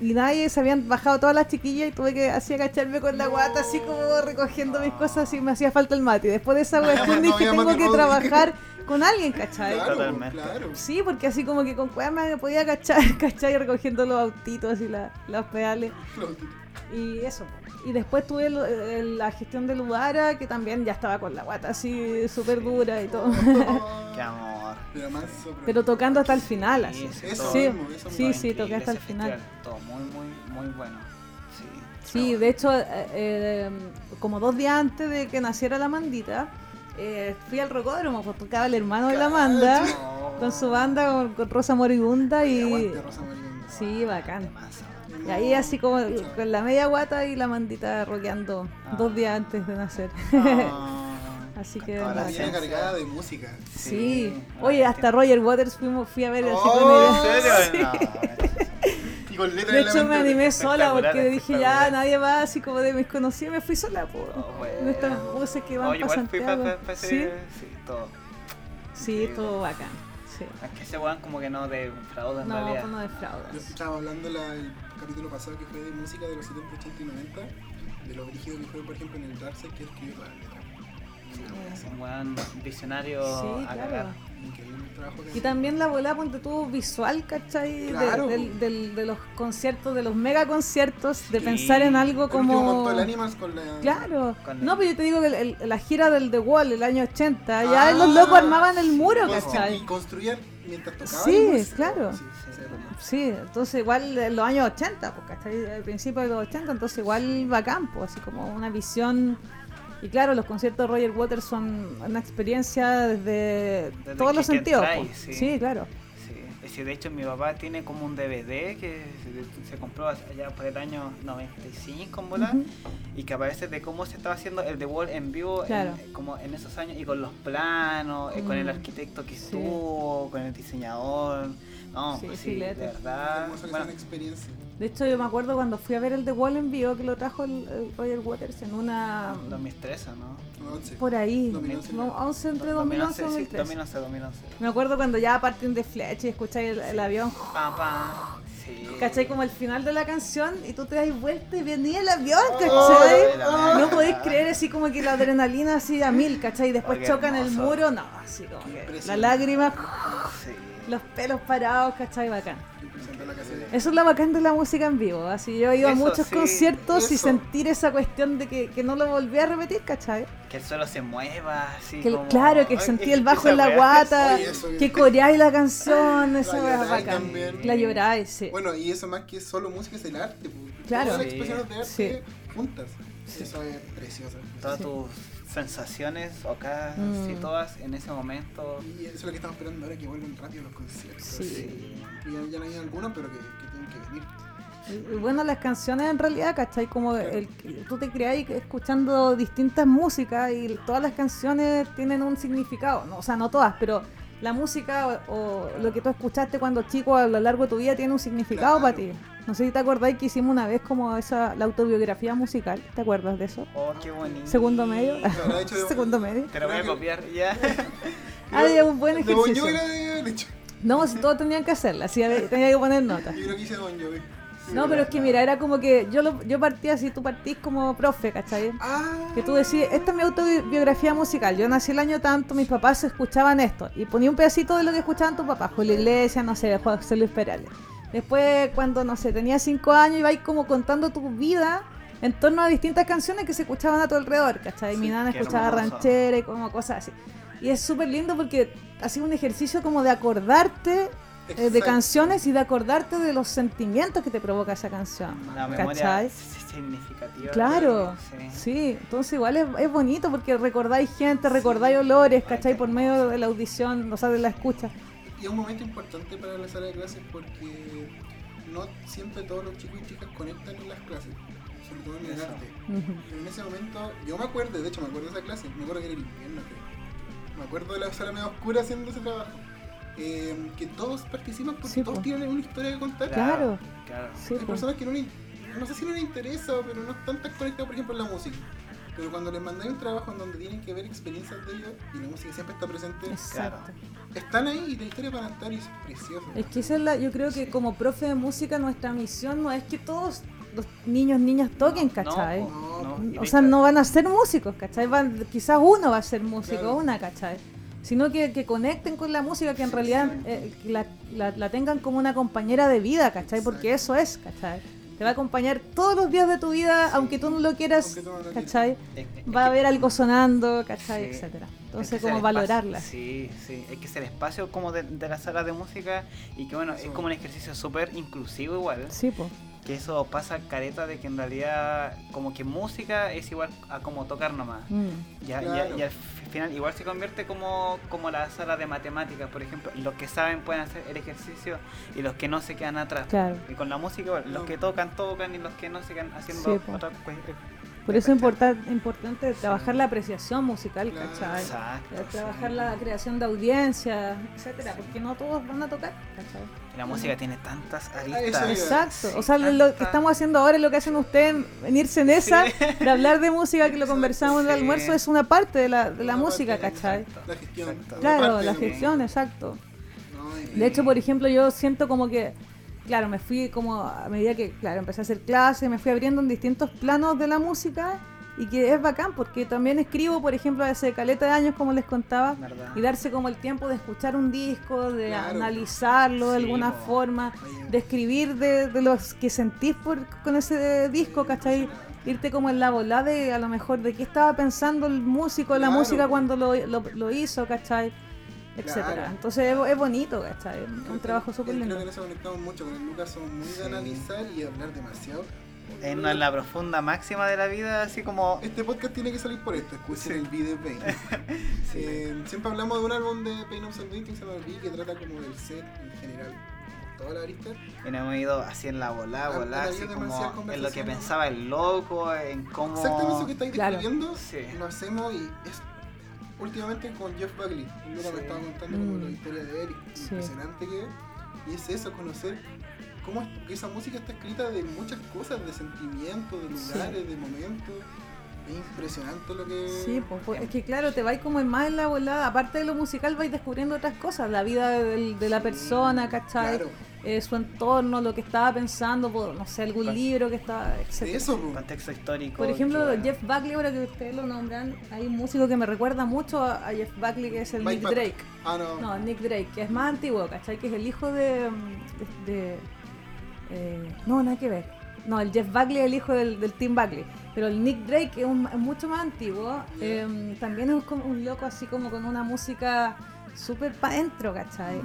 y nadie se habían bajado todas las chiquillas y tuve que así agacharme con la guata así como recogiendo mis cosas y me hacía falta el mate. Después de esa cuestión dije tengo que Rodri". trabajar con alguien, ¿cachai? Claro, Totalmente. claro. Sí, porque así como que con cueva me podía agachar, ¿cachai? Recogiendo los autitos y la- los pedales. Y eso. po. Y después tuve el- el- la gestión de Ludara, que también ya estaba con la guata así súper dura y todo. Qué amor. Pero tocando hasta el final, así. Sí, Eso Sí, mismo, eso sí, mismo. sí, toqué hasta el final. Todo muy, muy, muy bueno. Sí. Sí, de hecho, eh, eh, como dos días antes de que naciera la mandita, eh, fui al rocódromo, pues tocaba el hermano de la Manda No. con su banda, con, con Rosa Moribunda y... Aguante, Rosa Moribunda. Sí, bacán. Y ahí así como con la media guata y la mandita rockeando Ah. dos días antes de nacer. No. Así que toda la esencia. cargada de música. Sí. Oye, hasta bestia. Roger Waters fuimos, fui a ver así Oh, ¿En serio? Sí. Y con letras De hecho me animé sola porque dije ya nadie va así como de mis conocidos, me fui sola por Oh, bueno. estas buses que van No, yo para igual fui Santiago. para, para, ese- sí, sí, todo. sí, Increíble. todo bacán. Sí. Es que ese weón como que no defrauda en No, realidad. pues no Yo defraudas. estaba hablando la- el capítulo pasado que fue de música de los 70, 80 y 90, de lo brígido que fue, por ejemplo, en el Darkseid que escribió todas las letras. Es un weón visionario Sí, a claro. cagar. El Y también la volada, ponte tú, visual, ¿cachai? De- Claro. del- del- de los conciertos, de los mega conciertos, de Sí. pensar en algo El como... el Animals con la... Claro. Con No, el- pero yo te digo que el- el- la gira del The Wall, el año 80, ya Ah, los locos armaban el muro, constru- ¿cachai? Y construían mientras tocaban. Sí, el músico. claro. Sí, sí, sí, es verdad. Sí, entonces igual en los años 80, pues, ¿cachai? Al principio de los 80, entonces igual bacán, pues, así como una visión... Y claro, los conciertos de Roger Waters son una experiencia desde, Desde todos los sentidos. pues. sí. sí, claro. Sí, de hecho mi papá tiene como un DVD que se, compró allá por el año 95 en bola Ujú. y que aparece de cómo se estaba haciendo el The Wall en vivo en- Claro. como en esos años y con los planos, eh, con el Mm. arquitecto que Sí. estuvo, con el diseñador. No, Sí, pues sí, de verdad. Bueno, una experiencia. De hecho, yo me acuerdo cuando fui a ver el The Wall en vivo, que lo trajo el, el Roger Waters en una... 2013, ¿no? No, once. Por ahí, 2011, no, 11 entre 2011 y 2011, sí, 2013. 2011, 2011. Me acuerdo cuando ya parten de flecha y escucháis el, el avión, pam. Sí. ¿cachai? Como el final de la canción y tú te das vuelta y venía el avión, Oh, ¿cachai? la No podéis creer así como que la adrenalina así a mil, ¿cachai? Y después Oh, chocan el muro, no, así como que la lágrima, Sí. Los pelos parados, ¿cachai? Bacán. La Eso es lo bacán de la música en vivo. Así yo he ido a Eso, muchos sí, conciertos y eso. sentir esa cuestión de que, que no lo volví a repetir, ¿cachai? Que el suelo se mueva, así Que el- como... claro, que Ay, sentí el bajo en la guata, Oye, eso- que coreáis la canción, esa La wea es bacán. también. La lloráis, sí. Bueno, y eso más que solo música es el arte. pues. Claro. Todas las expresiones de arte Sí. juntas. Eso es precioso. Todas Sí. tus sensaciones, o casi Mm. todas en ese momento. Y eso es lo que estamos esperando ahora que vuelvan rápido los conciertos. Sí. Y Ya, ya no hay algunos, pero que, que tienen que venir. Y- y bueno, las canciones en realidad, ¿cachai? Como el, tú te creas escuchando distintas músicas y todas las canciones tienen un significado. No, o sea, no todas, pero la música o, o lo que tú escuchaste cuando chico a lo largo de tu vida tiene un significado Claro. para ti. No sé si te acordáis que hicimos una vez como esa la autobiografía musical. ¿Te acuerdas de eso? Oh, qué bonito. Segundo medio. Hecho de- Segundo medio. Te lo voy a copiar ya. Ah, ya, un buen De ejercicio. De. No, si todos tenían que hacerla, así había- tenía que poner notas. Yo creo que hice Bon Jovi. No, pero es que mira, era como que yo lo, yo partía así, tú partís como profe, ¿cachai? Ah, Que tú decís, esta es mi autobiografía musical, yo nací el año tanto, mis papás escuchaban esto, y ponía un pedacito de lo que escuchaban tus papás, Julio Iglesias, no sé, Juan José Luis Perales. Después, cuando, no sé, tenía cinco años, ibais como contando tu vida en torno a distintas canciones que se escuchaban a tu alrededor, ¿cachai? Mi Sí, nana qué escuchaba ranchera y como cosas así. Y es súper lindo porque ha sido un ejercicio como de acordarte eh, de canciones y de acordarte de los sentimientos que te provoca esa canción. La memoria significativa. Claro, Sí. sí, entonces igual es, es bonito porque recordáis gente, recordáis olores, ¿cachai? Por medio de la audición, o sea, de la escucha. Y es un momento importante para la sala de clases porque no siempre todos los chicos y chicas conectan en las clases, sobre todo en el Eso. arte. Pero en ese momento, yo me acuerdo, de hecho me acuerdo de esa clase, me acuerdo que era el invierno, creo. Me acuerdo de la sala medio oscura haciendo ese trabajo. Eh, que todos participan porque Sí, todos po. tienen una historia que contar. Claro. Claro. Sí, Hay po. personas que no le, no sé si no les interesa, pero no están tan conectadas, por ejemplo, en la música. Pero cuando les mandáis un trabajo en donde tienen que ver experiencias de ellos y la música siempre está presente, Exacto. están ahí y la historia van a estar y es precioso. Es que esa es la, yo creo que como profe de música nuestra misión no es que todos los niños, niñas toquen, ¿cachai? No, no. O sea, no van a ser músicos, ¿cachai? Van, quizás uno va a ser músico, Claro. una, ¿cachai? Sino que, que conecten con la música, que en realidad eh, la, la- la tengan como una compañera de vida, ¿cachai? Porque eso es, ¿cachai? Te va a acompañar todos los días de tu vida, aunque tú no lo quieras. ¿cachai? Es- es Va a haber algo sonando, ¿cachai? Sí. Etcétera. Entonces, como valorarla. Sí, sí. Es que es el espacio como de, de la sala de música y que bueno, es como un ejercicio súper inclusivo igual. Sí, pues. Que eso pasa careta de que en realidad como que música es igual a como tocar nomás. Mm. Ya, Claro. ya- y al fi- final igual se convierte como, como la sala de matemáticas, por ejemplo. Los que saben pueden hacer el ejercicio y los que no se quedan atrás. Claro. Y con la música, igual, los No. que tocan, tocan y los que no se quedan haciendo Sí, otra cuestión. Por eso es importa- importante trabajar la apreciación musical, Claro. ¿cachai? Exacto. Eh, Trabajar sí. la creación de audiencia, etcétera, porque no todos van a tocar, ¿cachai? Y La música tiene tantas aristas. Exacto, Sí, o sea, lo que estamos haciendo ahora, lo que hacen ustedes, venirse en esa, de hablar de música, que lo conversamos en el almuerzo, es una parte de la, de la música, parte, ¿cachai? Exacto, La gestión. exacto. Claro, la de- gestión, exacto. No, y- De hecho, por ejemplo, yo siento como que, claro, me fui como a medida que, claro, empecé a hacer clases, me fui abriendo en distintos planos de la música y que es bacán porque también escribo, por ejemplo, hace caleta de años, como les contaba, ¿Verdad? y darse como el tiempo de escuchar un disco, de Claro. analizarlo de alguna forma, Oye, de escribir de, de los que sentís por, con ese disco, ¿cachai? Irte como en la bola de a lo mejor de qué estaba pensando el músico, la Claro, música po. cuando lo, lo, lo hizo, ¿cachai? Etcétera. Claro. Entonces es, es bonito, ¿cachai? Es creo un que- trabajo súper Creo lindo. que en eso conectamos mucho con el Lucas, somos muy Sí. de analizar y hablar demasiado. En no en la profunda máxima de la vida, así como. Este podcast tiene que salir por esto, escuchen el video Pain. Sí. Eh, siempre hablamos de un álbum de Pain of Salvation que se llama V, que trata como del set en general, toda la arista. Y nos hemos ido así en la volá, Han- volá, han así como en lo que pensaba el loco, en cómo. Exactamente eso que estáis Claro. describiendo, Sí. lo hacemos y es últimamente con Jeff Buckley. Lucas Sí. me estaba contando como Mm. la historia de Eric, Sí. impresionante que es. Y es eso, conocer cómo es, que esa música está escrita de muchas cosas, de sentimientos, de Sí. lugares, de momentos. Es impresionante lo que... Sí, pues, pues, es que claro, te vais como en más en la volada, aparte de lo musical vais descubriendo otras cosas, la vida del- de la persona, ¿cachai? Claro, Eh, su entorno, lo que estaba pensando, por, no sé, algún Con- libro que estaba, etc. eso. Contexto histórico. Por ejemplo, que bueno. Jeff Buckley, ahora que ustedes lo nombran, hay un músico que me recuerda mucho a, a Jeff Buckley, que es el Mike Nick. Drake. Ah, no. No, Nick Drake, que es más antiguo, ¿cachai? Que es el hijo de... de- de- eh, no, nada que ver. No, el Jeff Buckley es el hijo del, del Tim Buckley. Pero el Nick Drake es, un- es mucho más antiguo. eh, también es como un loco así como con una música súper para adentro, ¿cachai?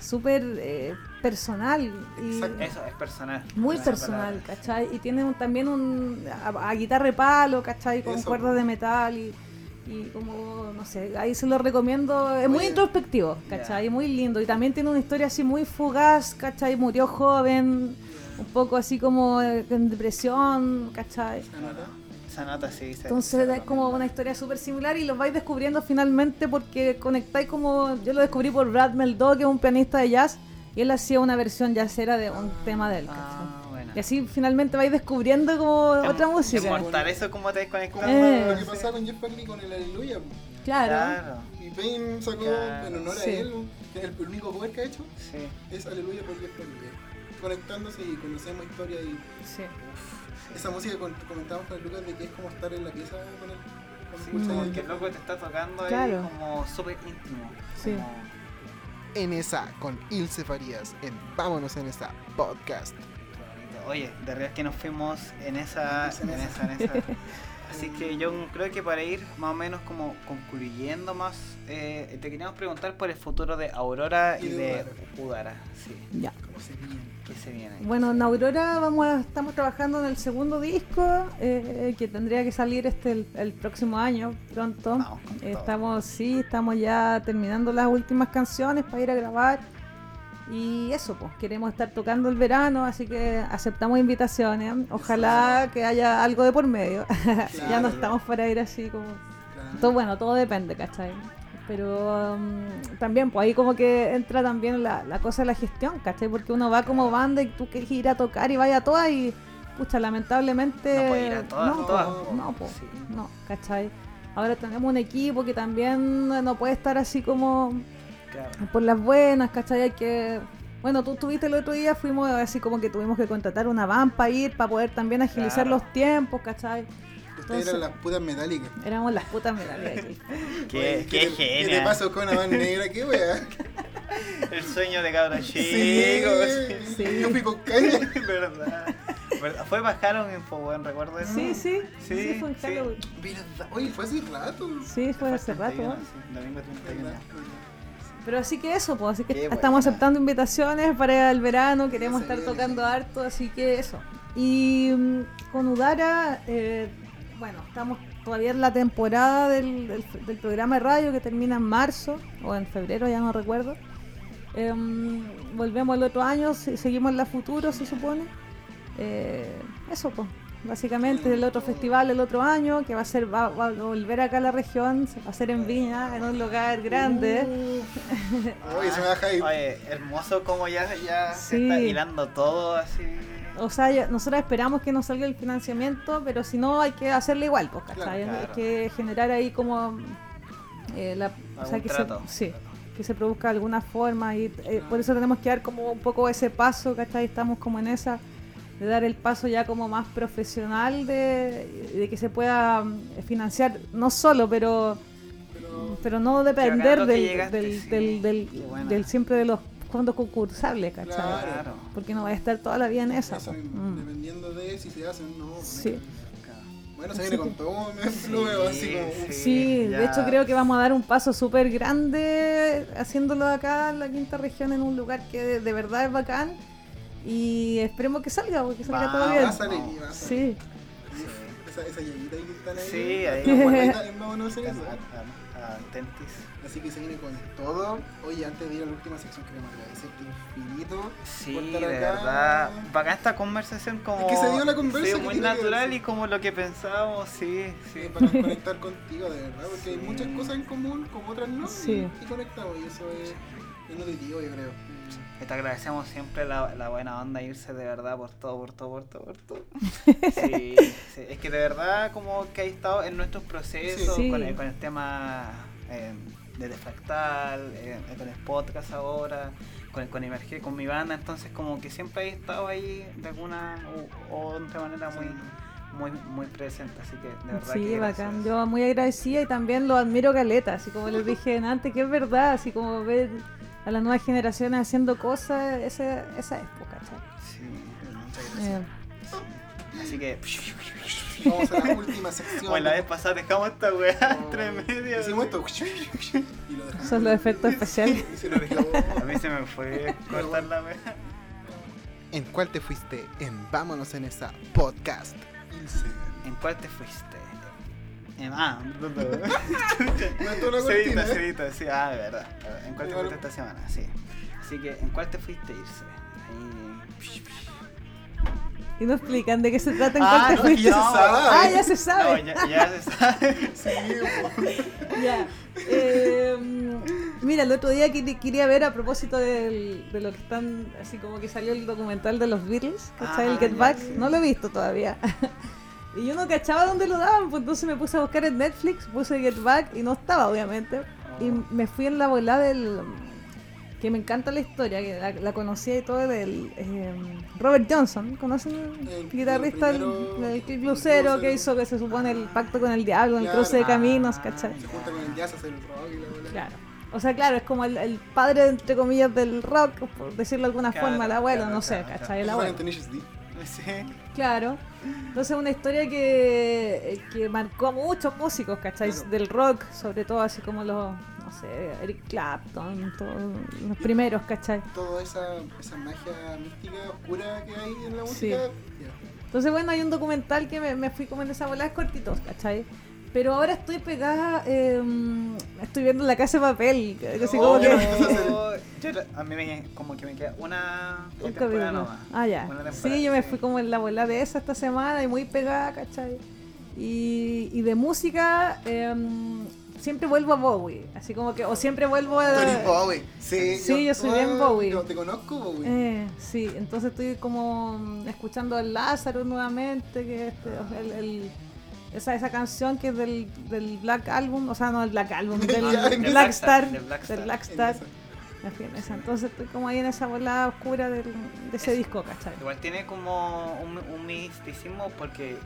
Súper eh, personal. Y Exacto. Eso es personal. muy personal, palabra. ¿cachai? Y tiene un- también un a, a guitarra de palo, ¿cachai? Con Eso. cuerdas de metal y, y como, no sé, ahí se lo recomiendo. Es muy Oye. introspectivo, ¿cachai? Muy lindo. Y también tiene una historia así muy fugaz, ¿cachai? Murió joven, un poco así como en depresión, ¿cachai? ¿Se nota? Esa nota sí. se- Entonces se es como una historia súper similar y los vais descubriendo finalmente porque conectáis como... Yo lo descubrí por Brad Meldó, que es un pianista de jazz, y él hacía una versión jazzera de un tema de él, ¿cachai? Ah, bueno. Y así finalmente vais descubriendo como Es- otra Es música. mortal eso como te desconectando. Como Eh. lo que pasaba con Jeff Buckley con el Aleluya. Claro. Claro. Y Pain sacó Claro. en honor Sí. a él, que el único cover que ha hecho Sí. es Aleluya por Jeff Buckley. Conectándose y conocemos historia y Sí. Esa música que comentábamos con el Lucas de que es como estar en la pieza con él. Sí, escuchas como el- que el loco te está tocando ahí Claro. como súper íntimo. Sí. como- En esa, con Ilse Farías, en Vámonos en esa podcast. Oye, de verdad que nos fuimos en esa, en esa, en esa. Así que yo creo que para ir más o menos como concluyendo más, eh, te queríamos preguntar por el futuro de Aurora y, Y de de Udara. Udara. Sí, Ya. ¿Cómo se viene? ¿qué se viene? Bueno, en Aurora vamos a- estamos trabajando en el segundo disco eh, que tendría que salir este el, el próximo año pronto. Vamos con todo. Estamos, sí, estamos ya terminando las últimas canciones para ir a grabar. Y eso, pues, queremos estar tocando el verano, así que aceptamos invitaciones. Ojalá que haya algo de por medio. ya no estamos para ir así como. Todo, bueno, todo depende, ¿cachai? Pero um, también, pues ahí como que entra también la, la cosa de la gestión, ¿cachai? Porque uno va como banda y tú quieres ir a tocar y vaya a todas y, pucha, lamentablemente... No puede ir a todas, no, todas, po, no, po, Sí. no, ¿cachai? Ahora tenemos un equipo que también no puede estar así como Claro. por las buenas, ¿cachai? Hay que... Bueno, tú estuviste el otro día, fuimos así como que tuvimos que contratar una van para ir, para poder también agilizar Claro. los tiempos, ¿cachai? Eran las putas metálicas. Éramos las putas aquí. Qué, qué te- ¿Qué te pasó con una van negra? ¿Qué wea? El sueño de cabra chico. Sí, Sí. Yo fui con caña. verdad. Fue bajaron en Info, recuerdo eso. Sí, sí, Sí, sí, fue en. Halloween. ¿Verdad? Oye, fue hace rato. Sí, fue hace rato. 31, sí, domingo 31. ¿Verdad? Pero así que eso, pues, así que Qué estamos buena. aceptando invitaciones para el verano, queremos estar tocando harto, así que eso. Y mm, con Udara, eh, bueno, estamos todavía en la temporada del, del- del programa de radio que termina en marzo o en febrero, ya no recuerdo. Em, volvemos el otro año, se- seguimos en la futuro, se supone. Eh, eso, pues. Básicamente el otro festival el otro año, que va a ser, va, va a volver acá a la región, se va a hacer en Viña, en un lugar grande. Oye, se me baja ahí. Oye, hermoso como ya, ya se está hilando todo así. O sea, nosotros esperamos que nos salga el financiamiento, pero si no hay que hacerle igual, pues, ¿cachai? Claro, Hay que generar ahí como eh, la, o sea, que trato. se, sí, que se produzca de alguna forma y eh, por eso tenemos que dar como un poco ese paso, ¿cachai? Estamos como en esa de dar el paso ya como más profesional de, de que se pueda mm, financiar, no solo, pero Pero pero no depender del, llegaste, del, sí. del, del- del siempre de los fondos concursables, ¿cachai? Claro. Claro. Porque no va a estar toda la vida en esa. eso mismo, Mm. dependiendo de si se hacen o no. Sí. Bueno, se viene con todo, veo así como. Sí, Sí, de hecho creo que vamos a dar un paso súper grande haciéndolo acá en la quinta región en un lugar que de, de verdad es bacán y esperemos que salga, porque salga Va, todo bien. Va a salir, va a salir. Sí, Esa, esa que están ahí. Sí, ahí. guardadita en Vámonos en eso. A- Tentis. Así que se viene con todo. Oye, antes de ir a la última sección, queremos agradecerte infinito. Sí, de acá. verdad. Bacán esta conversación como... Es que se dio la conversa sí, que muy natural y como lo que pensábamos, sí, sí. Sí, para conectar contigo, de verdad, porque hay muchas cosas en común, como otras no, Sí. y, y conectamos, y eso es, es nutritivo, yo creo. Te agradecemos siempre la, la buena onda irse de verdad por todo, por todo, por todo, por todo. Sí, sí, es que de verdad como que ha estado en nuestros procesos Sí. con, el, con el tema eh, de Defractal, eh, con el podcast ahora, con, con Emerger, con mi banda, entonces como que siempre he estado ahí de alguna u, u otra manera muy, muy, muy presente, así que de verdad sí, que bacán. Yo muy agradecida y también lo admiro caleta, así como les dije antes, que es verdad, así como ver a las nuevas generaciones haciendo cosas, esa, esa época. Sí, Muchas Eh, gracias. Así que... Vamos a la última sección. Bueno, la vez pasada dejamos esta weá Oh, entre medio. Hicimos esto. Y lo dejamos. son los efectos especiales. Y se lo dejamos. A mí se me fue cortar la weá. ¿En cuál te fuiste? En Vámonos en esa podcast. ¿En cuál te fuiste? En, ah, no, no. No Cedita, ¿eh? cedita, sí, ah, de verdad. ¿En cuál te fuiste esta semana? Sí. Así que, ¿en cuál te fuiste irse? Ahí. Y no explican de qué se trata en Ah, cuál te no, fuiste. ya se sabe. Ah, ya se No, sabe. ya, ya se sabe. Sí. Ya. Eh, mira, el otro día quería- quería ver a propósito del- de lo que están, así como que salió el documental de los Beatles, ¿cachai? Ah, el Get ya, Back. sí. No lo he visto todavía. y yo no cachaba dónde lo daban, pues entonces me puse a buscar en Netflix, puse Get Back y no estaba, obviamente. Y Oh. me fui en la bola del. que me encanta la historia, que la, la conocía y todo del. eh, Robert Johnson, ¿conocen? El- El guitarrista el del Club Lucero que hizo que se supone el pacto con el diablo, el cruce de caminos, Ah, ¿cachai? Se junta con el jazz el rock y la bola. Claro. O sea, claro, es como el, el padre, entre comillas, del rock, por decirlo de alguna Claro, forma, el abuelo, claro, no sé, claro, ¿cachai? El abuelo. Sí. Claro. Entonces una historia que, que marcó a muchos músicos, ¿cachai? Claro. Del rock, sobre todo así como los, no sé, Eric Clapton, todos los primeros, ¿cachai? Toda esa, esa magia mística oscura que hay en la Sí. música. ya. Entonces, bueno, hay un documental que me, me fui como en esa bola, es cortitos, ¿cachai? Pero ahora estoy pegada, eh, estoy viendo La Casa de Papel, que- así como Oh, que... Yo, a mí me, como que me queda una Un temporada nomás. Ah, ya. Temporada, Sí, yo me fui como en la bola de esa esta semana y muy pegada, ¿cachai? Y, y de música, em, siempre vuelvo a Bowie. Así como que, o siempre vuelvo a. Bowie. Sí, Sí, yo soy bien ah, Bowie. yo te conozco, Bowie. Eh, sí, entonces estoy como mm, escuchando al Lázaro nuevamente, que este, el- esa, esa canción que es del, del Black Album, o sea, no el Black Album, del Black, Star, del Black del Star. Black En Star. Entonces estoy como ahí en esa bola oscura del- de ese Es- disco, ¿cachai? Igual tiene como un, un misticismo porque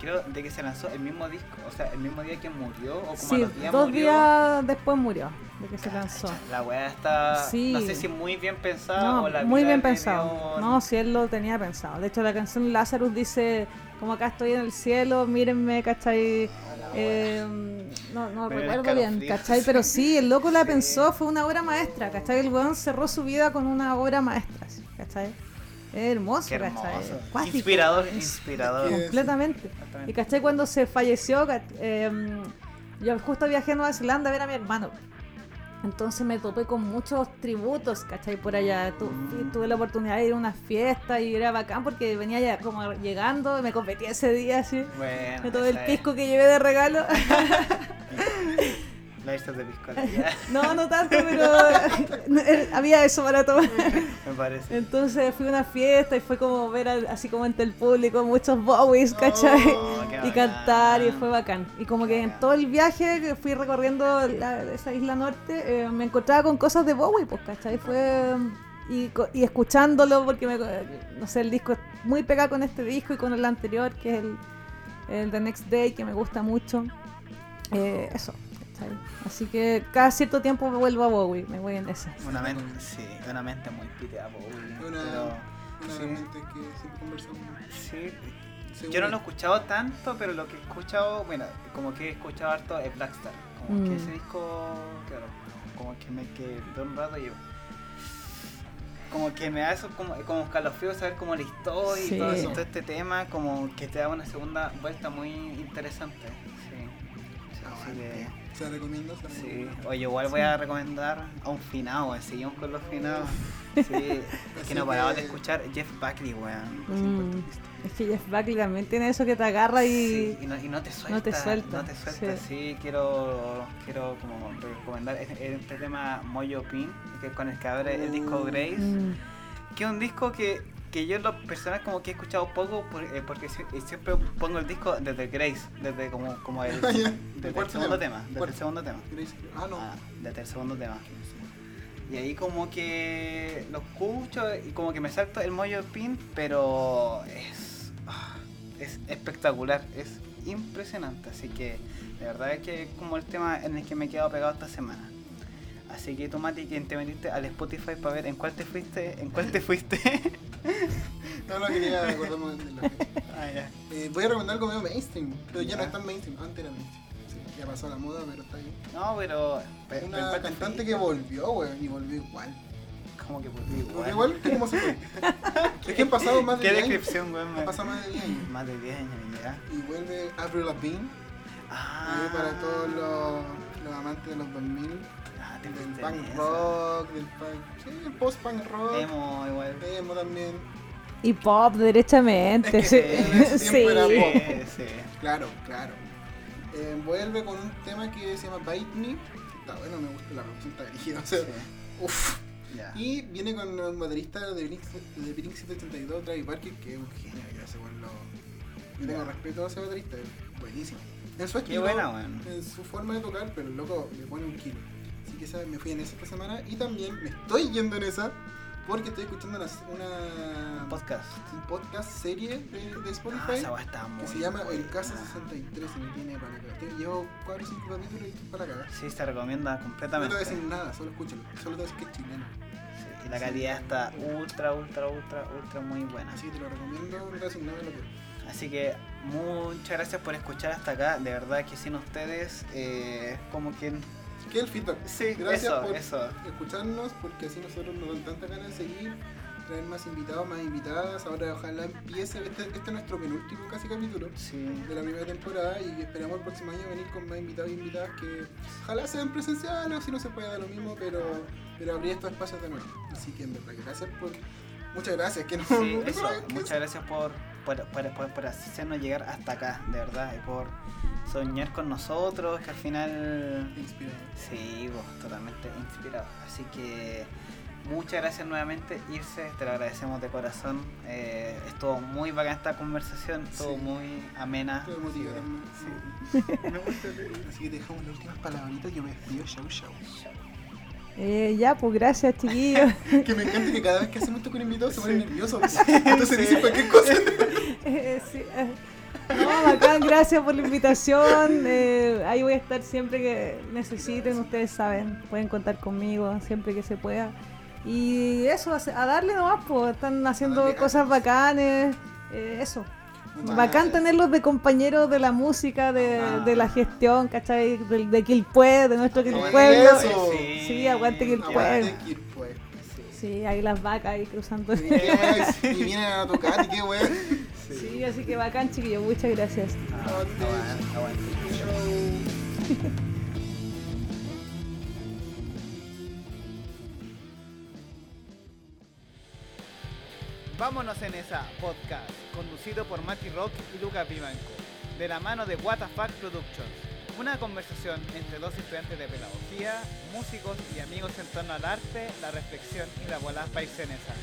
creo de que se lanzó el mismo disco, o sea, el mismo día que murió o como a Sí, los días dos murió. días después murió de que se lanzó. La weá está, Sí. no sé si muy bien pensada No, o la muy bien pensado. dio- No, si él lo tenía pensado. De hecho, la canción Lazarus dice, como acá estoy en el cielo, mírenme, ¿cachai? Eh, no no recuerdo bien. ¿cachai? Pero sí, el loco la Sí. pensó, fue una obra maestra, ¿cachai? El weón cerró su vida con una obra maestra. ¿cachai? Es hermoso, Qué ¿cachai? hermoso. Cuático, Inspirador, es- inspirador. Completamente. Y cachai, cuando se falleció, em, yo justo viajé a Nueva Zelanda a ver a mi hermano. Entonces me topé con muchos tributos, ¿cachai? Por allá. Tu- tuve la oportunidad de ir a una fiesta y era bacán porque venía ya como llegando y me competí ese día así. Bueno, Me tomé el es pisco que llevé de regalo. De no, no tanto, pero había eso para tomar. me parece. Entonces fui a una fiesta y fue como ver así como entre el público muchos Bowies, ¿cachai? Oh, qué y cantar y fue bacán. Y como que en todo el viaje que fui recorriendo la- esa isla norte, eh, me encontraba con cosas de Bowie, pues, ¿cachai? Fue... y, escuchándolo porque me, no sé, el disco es muy pegado con este disco y con el anterior que es el, el The Next Day que me gusta mucho. Eh, eso. ¿Cachai? Así que cada cierto tiempo me vuelvo a Bowie, me voy en esa. Una mente, sí, una mente muy piteada, Bowie, Una, pero una sí. mente que siempre conversamos. sí. Seguro. Yo no lo he escuchado tanto, pero lo que he escuchado, bueno, como que he escuchado harto es Blackstar. Como que Mm. ese disco, claro, como que me quedó un rato y yo. Como que me da eso como, como escalofrío saber como la historia Sí. y todo, eso, todo este tema, como que te da una segunda vuelta muy interesante. Sí. Sí, así que- Se la recomiendo. se la Sí, oye, igual voy a recomendar a un finado, weón. Seguimos con los finados. Sí, es que no paraba de escuchar Jeff Buckley, weón. Mm, es que Jeff Buckley también tiene eso que te agarra y... Sí, y, no, y no te suelta. no te suelta, No te suelta, sí. sí. quiero, quiero como recomendar este, este tema Moyo Pin, que es con el que abre el disco Uh. Grace. Mm, Que es un disco que, que yo en lo personal como que he escuchado poco por- eh, porque eh, siempre pongo el disco desde Grace, desde como, como el, Ah, ya. desde el ¿Cuál segundo tema? desde el segundo tema. Grace- Ah, no. Ah, desde el segundo tema. Y ahí como que lo escucho y como que me salto el Moyo Pin, pero es, ah, es espectacular, es impresionante. Así que de verdad es que es como el tema en el que me he quedado pegado esta semana. Así que tú, Mati, quien te metiste al Spotify para ver en cuál te fuiste, en cuál te fuiste. No, no quería acordarme de la fecha. ah, ya. Eh, voy a recomendar algo medio mainstream, pero ya, no Ya. es tan mainstream. Antes era mainstream. Sí, ya pasó la moda, pero está bien. No, pero... pe- pero ¿en Una te cantante que volvió, weón, y volvió igual. Como que volvió igual. Volvió igual como se fue. es que han pasado más de ¿Qué 10 años. descripción, weón? Han pasado más de 10 años. Más de 10 años, ya. Y vuelve Avril Lavigne. Ah, para todos los, los amantes de los 2000. Te Del punk rock, del punk. Sí, el post-punk rock. Emo, igual. Emo también. Y pop, derechamente. Es que sí. ese era Sí. pop. Sí, sí. Claro, claro. Eh, vuelve con un tema que se llama Bite Me. Está bueno, me gusta la producción, está dirigida. O sea, Sí, uff. Y viene con un baterista de Blink, de Blink 182, Travis Barker, que es un genio, que hace bueno. Yo tengo respeto a ese baterista, es buenísimo. En su Qué estilo, buena, weón. en su forma de tocar, pero el loco le pone un kilo. Así que esa, me fui en esa esta semana y también me estoy yendo en esa porque estoy escuchando una, una Podcast. un podcast serie de, de Ah, Spotify esa weá está muy que se llama El. Casa 63 y me tiene para cagar. Llevo 4 o 5 capítulos y para cagar. Sí, se recomienda No te completamente. voy a decir nada, solo escúchalo. Solo te voy a decir que es chileno. Sí, y la calidad está ultra, ultra, ultra, ultra muy buena. Así que te lo recomiendo, no te voy a decir nada de lo que Así que muchas gracias por escuchar hasta acá. De verdad que sin ustedes, eh, como quien. ¿Qué es el feedback? Sí, Gracias eso, por eso. escucharnos, porque así nosotros nos dan tanta ganas de seguir, traer más invitados, más invitadas. Ahora ojalá empiece, este, este es nuestro penúltimo casi capítulo Sí. de la primera temporada y esperamos el próximo año venir con más invitados y invitadas que ojalá sean presenciales o si no se puede dar lo mismo, pero, pero abrir estos espacios de nuevo. Así que en verdad que gracias por... Muchas gracias, que no... Sí, eso. Muchas gracias por, por, por, por, por hacernos llegar hasta acá, de verdad. Y por soñar con nosotros, que al final. Inspirado. Sí, vos, totalmente inspirado. Así que muchas gracias nuevamente, Irse, te lo agradecemos de corazón. Eh, estuvo muy bacán esta conversación, estuvo Sí. muy amena. Emotivo también. Sí. Me gusta leer. Así que dejamos las últimas palabritas. Yo me despido. Chau, chau. Eh, ya, pues gracias, chiquillos. Que me encanta que cada vez que hacemos esto con invitados se ponen nerviosos. Entonces dicen cualquier cosa. Eh, sí, eh. No, bacán, gracias por la invitación. Eh, ahí voy a estar siempre que necesiten, ustedes saben, pueden contar conmigo siempre que se pueda. Y eso, a darle nomás, pues están haciendo cosas bacanes. eh, eso, bacán tenerlos de compañeros de la música, de, Ah. de la gestión, ¿cachai? De, de Quilpue, de nuestro. Quilpueblo. Eso. Sí, aguante que el Aguante pueblo. Quilpue. Sí, ahí las vacas ahí cruzando. Y qué wea, Y vienen a tocar y qué wea. Sí, así que bacán, chiquillos, muchas gracias. Ah, aguante, aguante. Chau. Vámonos en esa podcast, conducido por Mati Rock y Lucas Vivanco, de la mano de WTF Productions. Una conversación entre dos estudiantes de pedagogía, músicos y amigos en torno al arte, la reflexión y la bola paisenesa.